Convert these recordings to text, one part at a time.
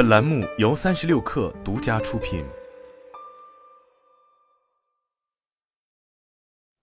本栏目由三十六氪独家出品。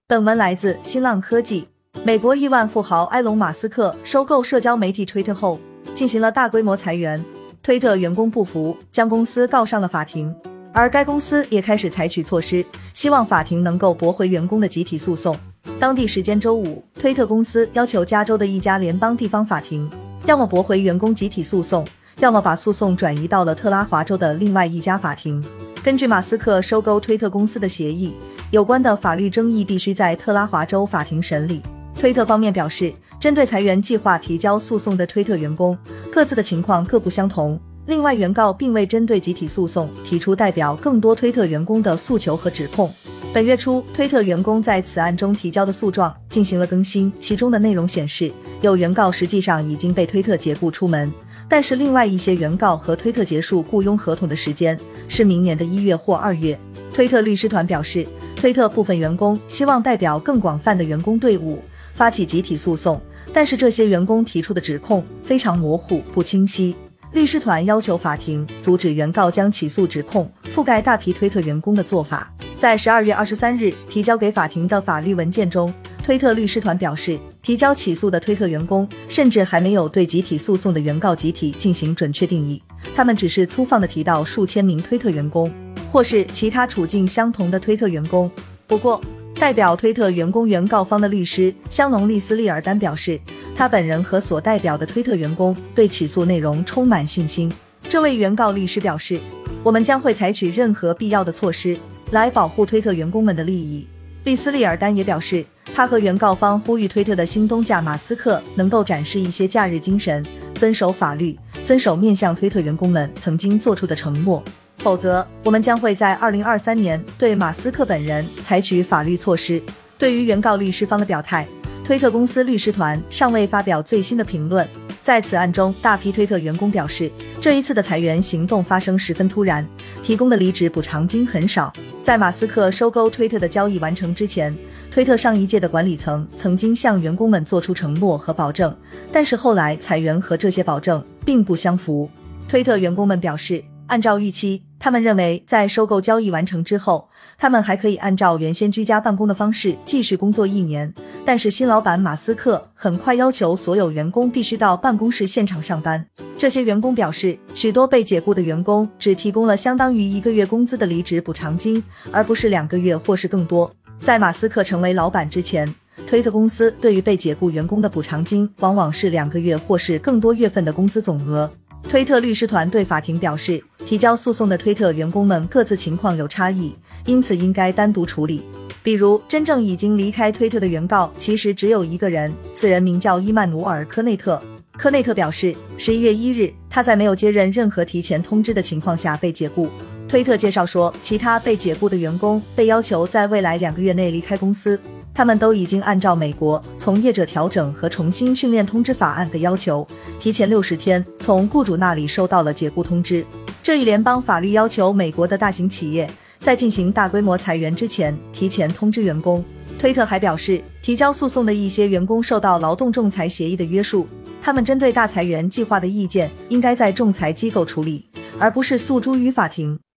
本文来自新浪科技。美国亿万富豪埃隆·马斯克收购社交媒体 Twitter 后，进行了大规模裁员。推特员工不服，将公司告上了法庭。而该公司也开始采取措施，希望法庭能够驳回员工的集体诉讼。当地时间周五，推特公司要求加州的一家联邦地方法庭，要么驳回员工集体诉讼，要么把诉讼转移到了特拉华州的另外一家法庭。根据马斯克收购推特公司的协议，有关的法律争议必须在特拉华州法庭审理。推特方面表示，针对裁员计划提交诉讼的推特员工，各自的情况各不相同。另外，原告并未针对集体诉讼提出代表更多推特员工的诉求和指控。本月初，推特员工在此案中提交的诉状进行了更新，其中的内容显示，有原告实际上已经被推特解雇出门，但是另外一些原告和推特结束雇佣合同的时间是明年的一月或二月。推特律师团表示，推特部分员工希望代表更广泛的员工队伍发起集体诉讼，但是这些员工提出的指控非常模糊不清晰。律师团要求法庭阻止原告将起诉指控覆盖大批推特员工的做法。在十二月二十三日提交给法庭的法律文件中，推特律师团表示，提交起诉的推特员工甚至还没有对集体诉讼的原告集体进行准确定义，他们只是粗放的提到数千名推特员工，或是其他处境相同的推特员工。不过，代表推特员工原告方的律师香农利斯利尔丹表示。他本人和所代表的推特员工对起诉内容充满信心。这位原告律师表示：“我们将会采取任何必要的措施来保护推特员工们的利益。”利斯利尔丹也表示，他和原告方呼吁推特的新东家马斯克能够展示一些假日精神，遵守法律，遵守面向推特员工们曾经做出的承诺，否则我们将会在二零二三年对马斯克本人采取法律措施。对于原告律师方的表态。推特公司律师团尚未发表最新的评论。在此案中，大批推特员工表示，这一次的裁员行动发生十分突然，提供的离职补偿金很少。在马斯克收购推特的交易完成之前，推特上一届的管理层曾经向员工们做出承诺和保证，但是后来裁员和这些保证并不相符。推特员工们表示，按照预期，他们认为在收购交易完成之后。他们还可以按照原先居家办公的方式继续工作一年，但是新老板马斯克很快要求所有员工必须到办公室现场上班。这些员工表示，许多被解雇的员工只提供了相当于一个月工资的离职补偿金，而不是两个月或是更多。在马斯克成为老板之前，推特公司对于被解雇员工的补偿金往往是两个月或是更多月份的工资总额。推特律师团对法庭表示，提交诉讼的推特员工们各自情况有差异。因此应该单独处理。比如，真正已经离开推特的原告其实只有一个人，此人名叫伊曼努尔·科内特。科内特表示，十一月一日，他在没有接任任何提前通知的情况下被解雇。推特介绍说，其他被解雇的员工被要求在未来两个月内离开公司，他们都已经按照美国从业者调整和重新训练通知法案的要求，提前六十天从雇主那里收到了解雇通知。这一联邦法律要求美国的大型企业。在进行大规模裁员之前，提前通知员工。推特还表示，提交诉讼的一些员工受到劳动仲裁协议的约束，他们针对大裁员计划的意见应该在仲裁机构处理，而不是诉诸于法庭。